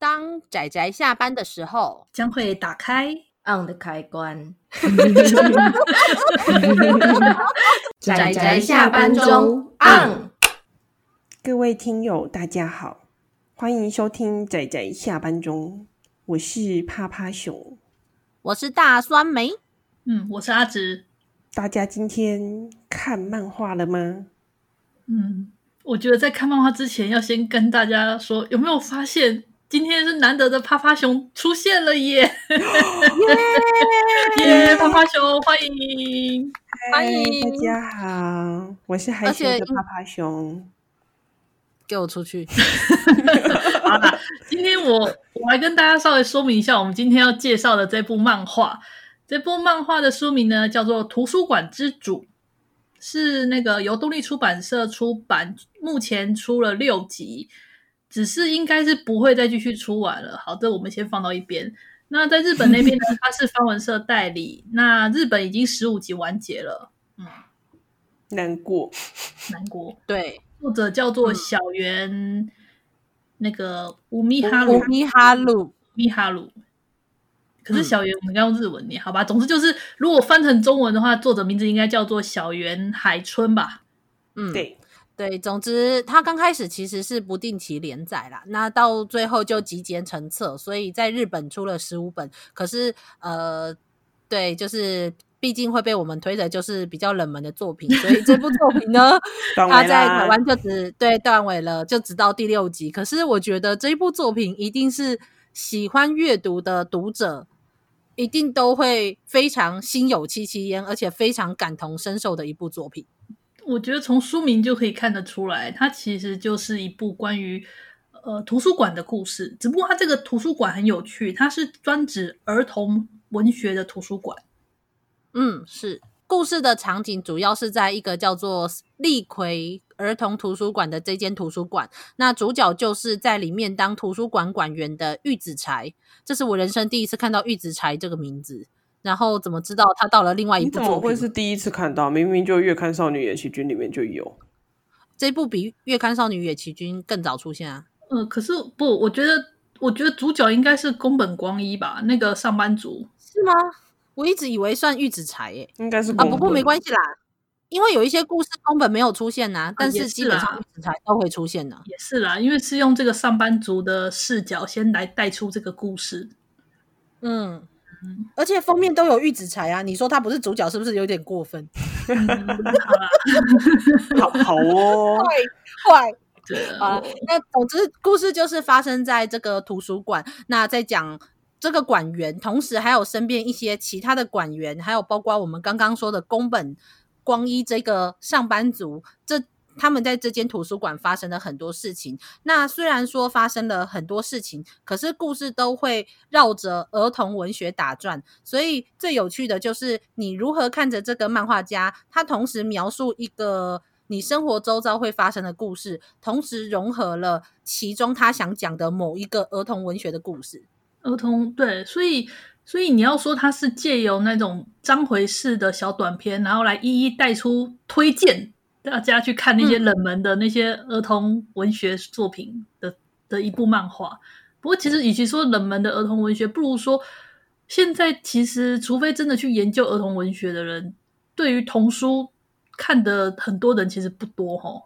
当仔仔下班的时候，将会打开 on 的开关。仔仔下班中 on。各位听友，大家好，欢迎收听仔仔下班中，我是趴趴熊，我是大酸梅，嗯，我是阿直。大家今天看漫画了吗？嗯，我觉得在看漫画之前，要先跟大家说，有没有发现？今天是难得的趴趴熊出现了耶！耶，趴趴熊欢迎欢迎大家好，我是害羞的趴趴熊，给我出去！好了，今天我我来跟大家稍微说明一下，我们今天要介绍的这部漫画，这部漫画的书名呢叫做《图书馆之主》，是那个由动力出版社出版，目前出了六集。只是应该是不会再继续出完了。好的，我们先放到一边。那在日本那边呢，它是方文社代理。那日本已经十五集完结了。嗯，难过，难过。对，作者叫做小原，嗯、那个乌米哈鲁，乌米哈鲁，米哈鲁。可是小原，我们应该用日文念，好吧？总之就是，如果翻成中文的话，作者名字应该叫做小原海春吧？嗯，对。对，总之它刚开始其实是不定期连载啦，那到最后就集结成册，所以在日本出了十五本。可是呃，对，就是毕竟会被我们推的就是比较冷门的作品，所以这部作品呢，它在台湾就只对断尾了，就直到第六集。可是我觉得这一部作品一定是喜欢阅读的读者一定都会非常心有戚戚焉，而且非常感同身受的一部作品。我觉得从书名就可以看得出来，它其实就是一部关于呃图书馆的故事。只不过它这个图书馆很有趣，它是专指儿童文学的图书馆。嗯，是。故事的场景主要是在一个叫做立葵儿童图书馆的这间图书馆。那主角就是在里面当图书馆馆员的玉子柴。这是我人生第一次看到玉子柴这个名字。然后怎么知道他到了另外一部作品？怎么会是第一次看到？明明就《月刊少女野崎君》里面就有这部，比《月刊少女野崎君》更早出现啊。嗯、呃，可是不，我觉得，我觉得主角应该是宫本光一吧？那个上班族是吗？我一直以为算玉子柴诶，应该是啊。不过没关系啦，因为有一些故事宫本没有出现呐、啊，但是基本上玉子柴都会出现的。也是啦，因为是用这个上班族的视角先来带出这个故事。嗯。而且封面都有玉子柴啊！你说他不是主角，是不是有点过分？好 好哦，坏坏。对啊，那总之故事就是发生在这个图书馆。那在讲这个馆员，同时还有身边一些其他的馆员，还有包括我们刚刚说的宫本光一这个上班族。这他们在这间图书馆发生了很多事情。那虽然说发生了很多事情，可是故事都会绕着儿童文学打转。所以最有趣的就是你如何看着这个漫画家，他同时描述一个你生活周遭会发生的故事，同时融合了其中他想讲的某一个儿童文学的故事。儿童对，所以所以你要说他是借由那种章回式的小短篇，然后来一一带出推荐。大家去看那些冷门的那些儿童文学作品的、嗯、的一部漫画。不过，其实与其说冷门的儿童文学，不如说现在其实，除非真的去研究儿童文学的人，对于童书看的很多人其实不多哈。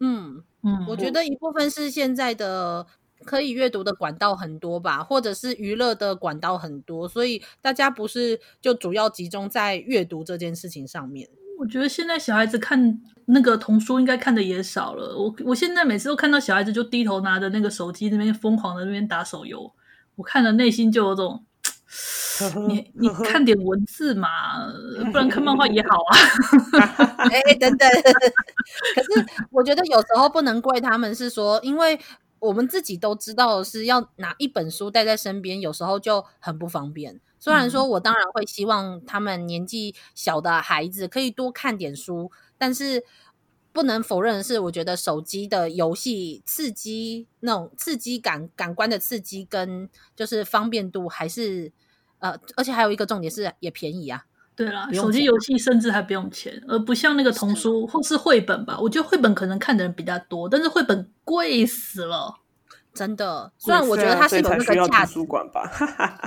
嗯嗯，我觉得一部分是现在的可以阅读的管道很多吧，或者是娱乐的管道很多，所以大家不是就主要集中在阅读这件事情上面。我觉得现在小孩子看那个童书应该看的也少了。我我现在每次都看到小孩子就低头拿着那个手机那边疯狂的那边打手游，我看了内心就有种，你你看点文字嘛，不然看漫画也好啊。哎、欸，等等，可是我觉得有时候不能怪他们，是说因为我们自己都知道是要拿一本书带在身边，有时候就很不方便。虽然说，我当然会希望他们年纪小的孩子可以多看点书，但是不能否认的是，我觉得手机的游戏刺激那种刺激感、感官的刺激跟就是方便度还是呃，而且还有一个重点是也便宜啊。对啦，手机游戏甚至还不用钱，而不像那个童书或是绘本吧。我觉得绘本可能看的人比较多，但是绘本贵死了。真的，虽然我觉得它是有那个价值，图书馆吧，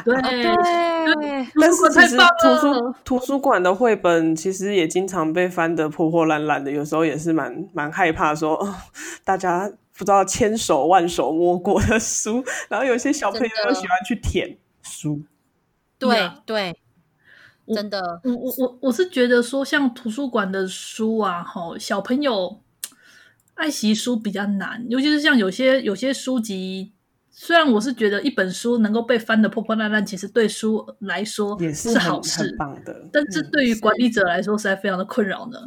对对，但是其实图书图书馆的绘本其实也经常被翻得破破烂烂的，有时候也是蛮蛮害怕说，说大家不知道千手万手摸过的书，然后有些小朋友又喜欢去舔书，对对，真的，我我我我是觉得说，像图书馆的书啊，吼，小朋友。爱惜书比较难，尤其是像有些有些书籍，虽然我是觉得一本书能够被翻得破破烂烂，其实对书来说也是，好事，很棒的。但这对于管理者来说，实在非常的困扰呢。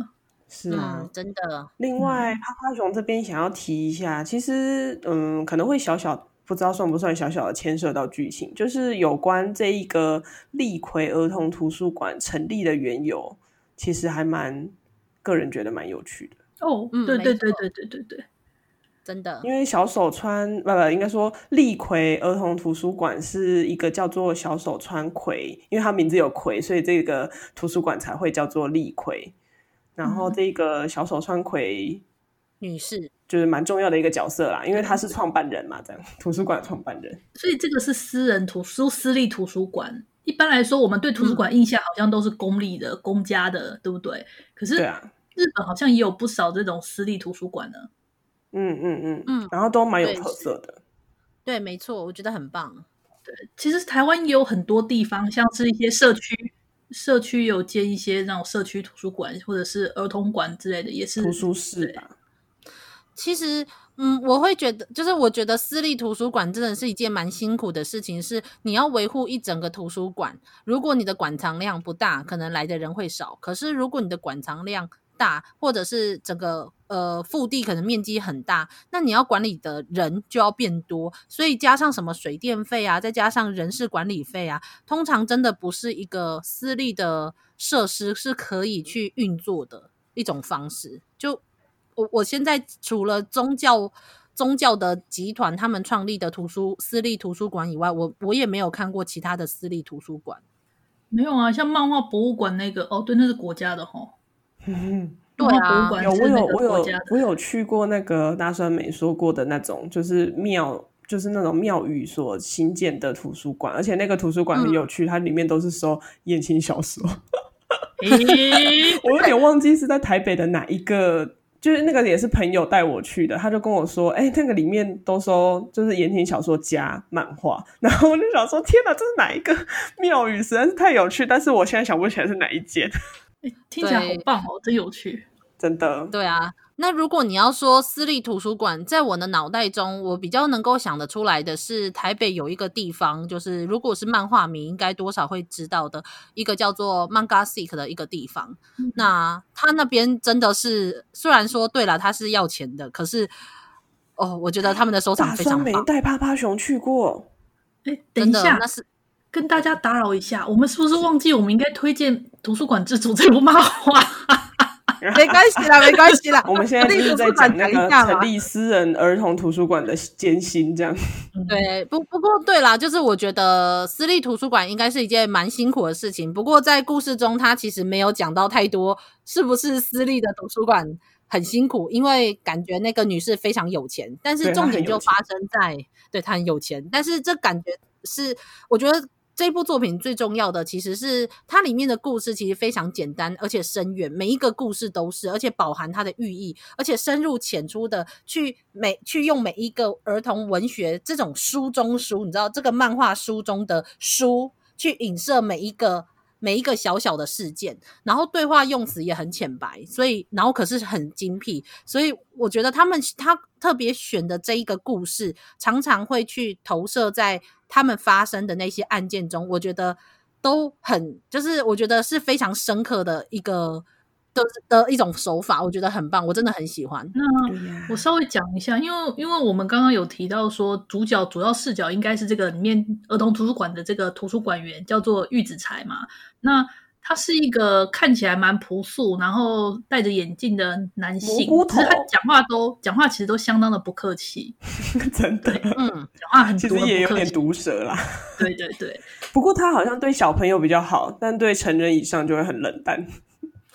是啊，嗯，真的。另外，趴趴熊这边想要提一下，其实嗯，可能会小小不知道算不算小小的牵涉到剧情，就是有关这一个立葵儿童图书馆成立的缘由，其实还蛮个人觉得蛮有趣的。哦，嗯，对对对对对对对，真的，因为小手川不不，应该说立葵儿童图书馆是一个叫做小手川葵，因为他名字有葵，所以这个图书馆才会叫做立葵。然后这个小手川葵女士就是蛮重要的一个角色啦，因为她是创办人嘛，这样图书馆创办人。所以这个是私人图书私立图书馆。一般来说，我们对图书馆印象好像都是公立的、嗯、公家的，对不对？可是，对啊。日本好像也有不少这种私立图书馆呢。嗯嗯嗯嗯，然后都蛮有特色的。对，对没错，我觉得很棒。对，其实台湾也有很多地方，像是一些社区，社区有建一些那种社区图书馆，或者是儿童馆之类的，也是图书室吧。其实，嗯，我会觉得，就是我觉得私立图书馆真的是一件蛮辛苦的事情，是你要维护一整个图书馆。如果你的馆藏量不大，可能来的人会少；可是如果你的馆藏量大，或者是整个呃腹地可能面积很大，那你要管理的人就要变多，所以加上什么水电费啊，再加上人事管理费啊，通常真的不是一个私立的设施是可以去运作的一种方式。就我我现在除了宗教宗教的集团他们创立的图书私立图书馆以外，我我也没有看过其他的私立图书馆。没有啊，像漫画博物馆那个哦，对，那是国家的齁。嗯，对啊，有我有我有我有去过那个大川美说过的那种，就是庙，就是那种庙宇所新建的图书馆，而且那个图书馆很有趣，嗯、它里面都是收言情小说。我有点忘记是在台北的哪一个，就是那个也是朋友带我去的，他就跟我说，哎、欸，那个里面都收就是言情小说加漫画，然后我就想说，天哪，这是哪一个庙宇？实在是太有趣，但是我现在想不起来是哪一间。欸、听起来好棒哦，真有趣，真的。对啊，那如果你要说私立图书馆，在我的脑袋中，我比较能够想得出来的是台北有一个地方，就是如果是漫画迷，应该多少会知道的一个叫做 Manga-seek 的一个地方。嗯、那他那边真的是，虽然说对了，他是要钱的，可是哦，我觉得他们的收藏非常棒。大酸梅带趴趴熊去过，哎、欸，等一下，那是。跟大家打扰一下，我们是不是忘记我们应该推荐《图书馆之主》这部漫画？没关系啦，没关系啦。我们现在就是在讲那个成立私人儿童图书馆的艰辛，这样。对，不不过对啦，就是我觉得私立图书馆应该是一件蛮辛苦的事情。不过在故事中，他其实没有讲到太多是不是私立的图书馆很辛苦，因为感觉那个女士非常有钱。但是重点就发生在，对，她很有钱，但是这感觉是我觉得。这部作品最重要的其实是它里面的故事，其实非常简单而且深远，每一个故事都是，而且饱含它的寓意，而且深入浅出的去每去用每一个儿童文学这种书中书，你知道这个漫画书中的书去影射每一个每一个小小的事件，然后对话用词也很浅白，所以然后可是很精辟，所以我觉得他们他特别选的这一个故事，常常会去投射在。他们发生的那些案件中，我觉得都很，就是我觉得是非常深刻的一个的的一种手法，我觉得很棒，我真的很喜欢。那我稍微讲一下，因为因为我们刚刚有提到说，主角主要视角应该是这个里面儿童图书馆的这个图书馆员叫做玉子才嘛，那。他是一个看起来蛮朴素，然后戴着眼镜的男性，只是他讲话都讲话其实都相当的不客气，真的，嗯，讲话很其实也有点毒舌啦。对对对，不过他好像对小朋友比较好，但对成人以上就会很冷淡。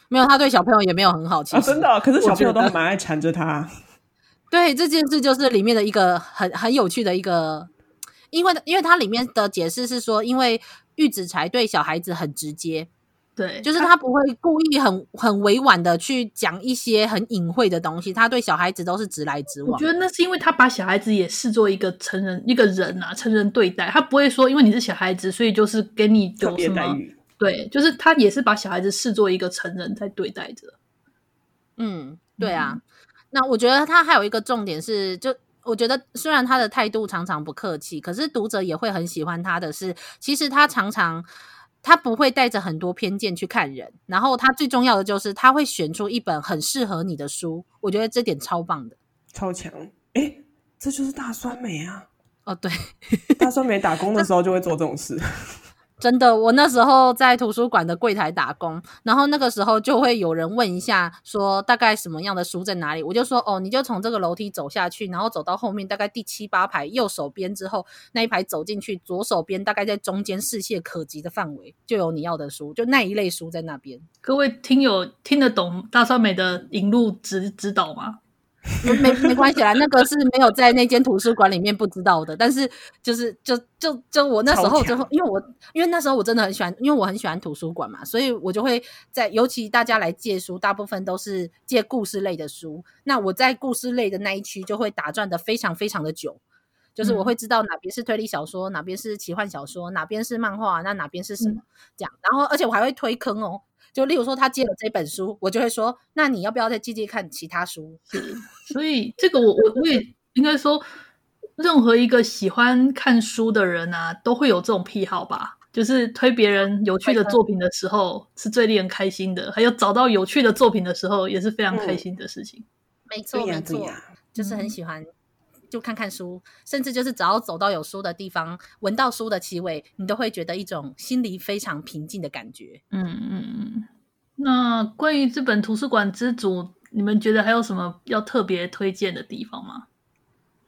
没有，他对小朋友也没有很好，其实、啊、真的、哦，可是小朋友都还蛮爱缠着他。对，这件事就是里面的一个很很有趣的一个，因为因为它里面的解释是说，因为玉子柴对小孩子很直接。对，就是他不会故意很很委婉的去讲一些很隐晦的东西，他对小孩子都是直来直往。我觉得那是因为他把小孩子也视作一个成人一个人啊，成人对待，他不会说因为你是小孩子，所以就是给你有什么待遇。对，就是他也是把小孩子视作一个成人在对待着。嗯，对啊。嗯、那我觉得他还有一个重点是，就我觉得虽然他的态度常常不客气，可是读者也会很喜欢他的是，其实他常常。他不会带着很多偏见去看人，然后他最重要的就是他会选出一本很适合你的书，我觉得这点超棒的，超强。哎，这就是大酸梅啊！哦，对，大酸梅打工的时候就会做这种事。真的，我那时候在图书馆的柜台打工，然后那个时候就会有人问一下，说大概什么样的书在哪里，我就说哦，你就从这个楼梯走下去，然后走到后面大概第七八排右手边之后那一排走进去，左手边大概在中间视线可及的范围就有你要的书，就那一类书在那边。各位听友听得懂大酸梅的引路指指导吗？没没没关系啦，那个是没有在那间图书馆里面不知道的，但是就是就就就我那时候就因为我因为那时候我真的很喜欢，因为我很喜欢图书馆嘛，所以我就会在尤其大家来借书，大部分都是借故事类的书，那我在故事类的那一区就会打转的非常非常的久，就是我会知道哪边是推理小说，哪边是奇幻小说，哪边是漫画，那哪边是什么这样，然后而且我还会推坑哦。就例如说，他借了这本书，我就会说，那你要不要再借借看其他书？所以这个我我我也应该说，任何一个喜欢看书的人啊，都会有这种癖好吧？就是推别人有趣的作品的时候，是最令人开心的；还有找到有趣的作品的时候，也是非常开心的事情。嗯、没错，没错，就是很喜欢。就看看书，甚至就是只要走到有书的地方，闻到书的气味，你都会觉得一种心里非常平静的感觉。嗯嗯嗯。那关于这本图书馆之主，你们觉得还有什么要特别推荐的地方吗？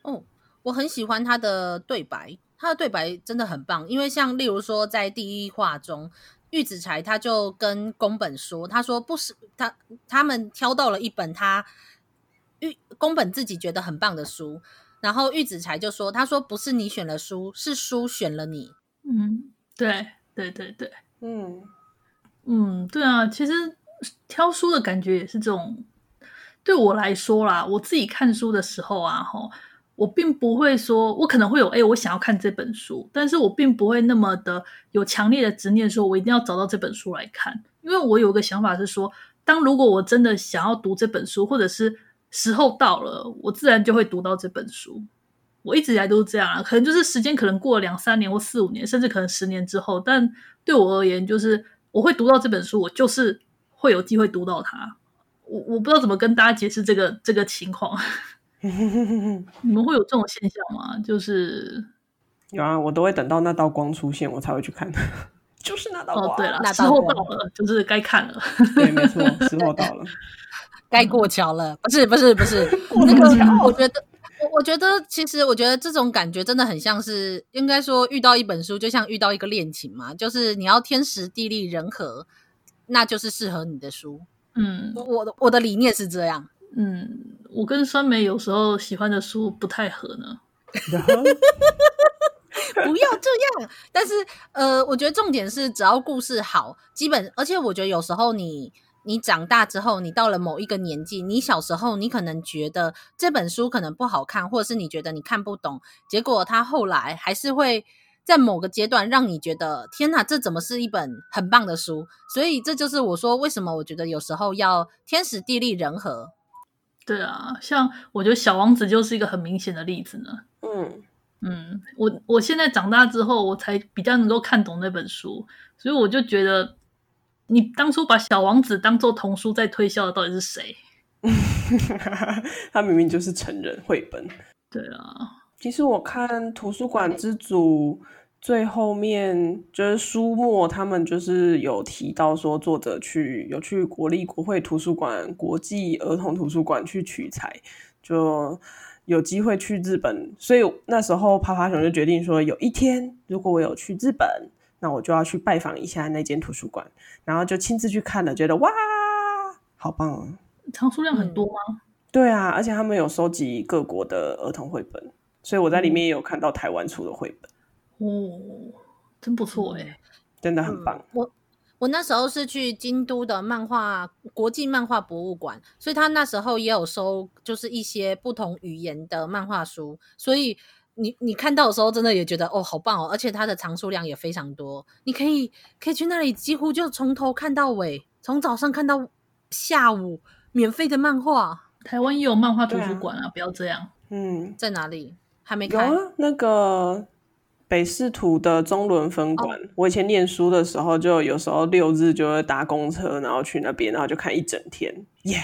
哦，我很喜欢他的对白，他的对白真的很棒。因为像例如说，在第一话中，玉子柴他就跟宫本说，他说不是他他们挑到了一本他玉宫本自己觉得很棒的书。然后玉子才就说：“他说不是你选了书，是书选了你。”嗯，对对对对，嗯嗯，对啊。其实挑书的感觉也是这种。对我来说啦，我自己看书的时候啊，吼，我并不会说，我可能会有哎，我想要看这本书，但是我并不会那么的有强烈的执念，说我一定要找到这本书来看。因为我有个想法是说，当如果我真的想要读这本书，或者是时候到了，我自然就会读到这本书。我一直以来都是这样啊，可能就是时间可能过了两三年或四五年，甚至可能十年之后，但对我而言，就是我会读到这本书，我就是会有机会读到它。我我不知道怎么跟大家解释这个这个情况。你们会有这种现象吗？就是有啊，我都会等到那道光出现，我才会去看。就是那道光。哦，对了，时候到了，就是该看了。对，没错，时候 到了。该过桥了，不是不是不是，那个我觉得，我我觉得其实我觉得这种感觉真的很像是，应该说遇到一本书，就像遇到一个恋情嘛，就是你要天时地利人和，那就是适合你的书。嗯，我的我的理念是这样。嗯，我跟酸梅有时候喜欢的书不太合呢。不要这样，但是呃，我觉得重点是只要故事好，基本而且我觉得有时候你。你长大之后，你到了某一个年纪，你小时候你可能觉得这本书可能不好看，或者是你觉得你看不懂，结果他后来还是会在某个阶段让你觉得天哪，这怎么是一本很棒的书？所以这就是我说为什么我觉得有时候要天时地利人和。对啊，像我觉得《小王子》就是一个很明显的例子呢。嗯嗯，我我现在长大之后，我才比较能够看懂那本书，所以我就觉得。你当初把小王子当做童书在推销的到底是谁？他明明就是成人绘本。对啊，其实我看图书馆之主最后面就是书末，他们就是有提到说，作者去有去国立国会图书馆国际儿童图书馆去取材，就有机会去日本，所以那时候趴趴熊就决定说，有一天如果我有去日本。那我就要去拜访一下那间图书馆，然后就亲自去看了，觉得哇，好棒啊！藏书量很多吗？嗯、对啊，而且他们有收集各国的儿童绘本，所以我在里面也有看到台湾出的绘本。哦，真不错哎、欸，真的很棒。嗯、我我那时候是去京都的漫画国际漫画博物馆，所以他那时候也有收，就是一些不同语言的漫画书。所以你你看到的时候，真的也觉得哦，好棒哦！而且它的藏书量也非常多，你可以可以去那里，几乎就从头看到尾，从早上看到下午，免费的漫画。台湾也有漫画图书馆啊，啊！不要这样。嗯，在哪里？还没开？有啊，那个北市图的中仑分馆。哦。我以前念书的时候，就有时候六日就会搭公车，然后去那边，然后就看一整天。耶、yeah!，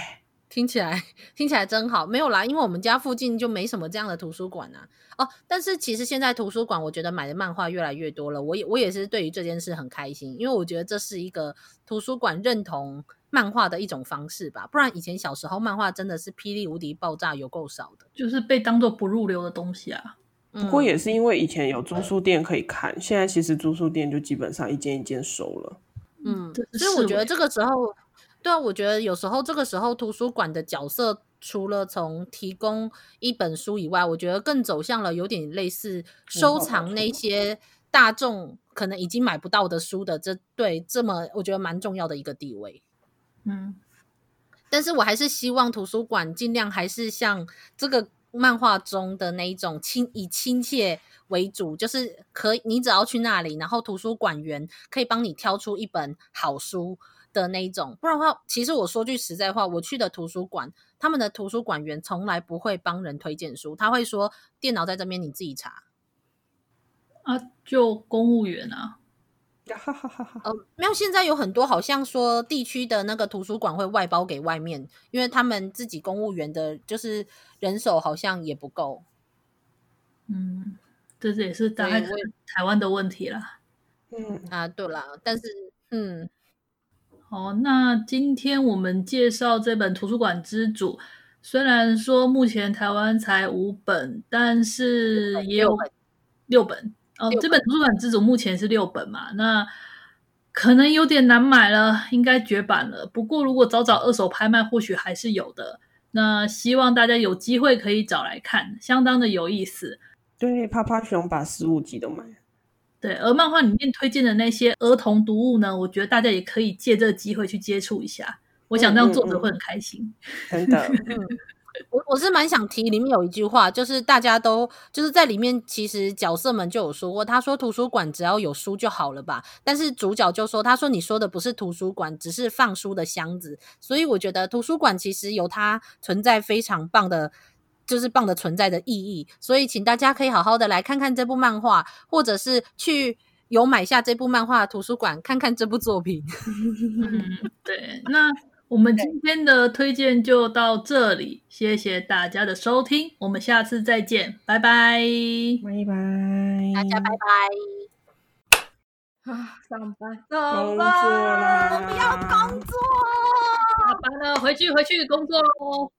听起来听起来真好。没有啦，因为我们家附近就没什么这样的图书馆啊。哦，但是其实现在图书馆，我觉得买的漫画越来越多了。我也我也是对于这件事很开心，因为我觉得这是一个图书馆认同。漫画的一种方式吧，不然以前小时候漫画真的是霹雳无敌爆炸，有够少的，就是被当做不入流的东西啊。不过也是因为以前有租书店可以看，现在其实租书店就基本上一间一间收了。嗯，所以我觉得这个时候，对啊，我觉得有时候这个时候图书馆的角色，除了从提供一本书以外，我觉得更走向了有点类似收藏那些大众可能已经买不到的书的这对这么我觉得蛮重要的一个地位。嗯，但是我还是希望图书馆尽量还是像这个漫画中的那一种亲以亲切为主，就是可以你只要去那里，然后图书馆员可以帮你挑出一本好书的那一种。不然的话，其实我说句实在话，我去的图书馆，他们的图书馆员从来不会帮人推荐书，他会说电脑在这边，你自己查。啊，就公务员啊。哈哈哈哈呃，没有，现在有很多好像说地区的那个图书馆会外包给外面，因为他们自己公务员的，就是人手好像也不够。嗯，这也是大概台湾的问题啦。嗯啊，对啦，但是嗯，好，那今天我们介绍这本《图书馆之主》，虽然说目前台湾才五本，但是也有六本。哦，这本图书馆之主目前是六本嘛，那可能有点难买了，应该绝版了。不过如果找找二手拍卖，或许还是有的。那希望大家有机会可以找来看，相当的有意思。对，趴趴熊把十五集都买。对，而漫画里面推荐的那些儿童读物呢，我觉得大家也可以借这个机会去接触一下。我想这样作者会很开心。嗯嗯 嗯、真的。我我是蛮想提，里面有一句话，就是大家都就是在里面，其实角色们就有说过，他说图书馆只要有书就好了吧，但是主角就说，他说你说的不是图书馆，只是放书的箱子，所以我觉得图书馆其实有它存在非常棒的，就是棒的存在的意义，所以请大家可以好好的来看看这部漫画，或者是去有买下这部漫画的图书馆看看这部作品。嗯，对，那。我们今天的推荐就到这里，谢谢大家的收听，我们下次再见，拜拜，拜拜，大家拜拜。啊，上班，上班，我不要工作，下班了，回去回去工作喽。